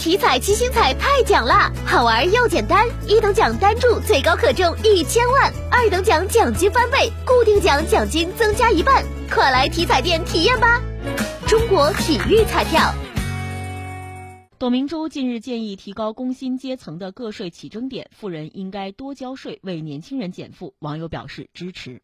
体彩七星彩太奖啦，好玩又简单，一等奖单注最高可中一千万，二等奖奖金翻倍，固定奖奖金增加一半，快来体彩店体验吧！中国体育彩票。董明珠近日建议提高工薪阶层的个税起征点，富人应该多交税，为年轻人减负。网友表示支持。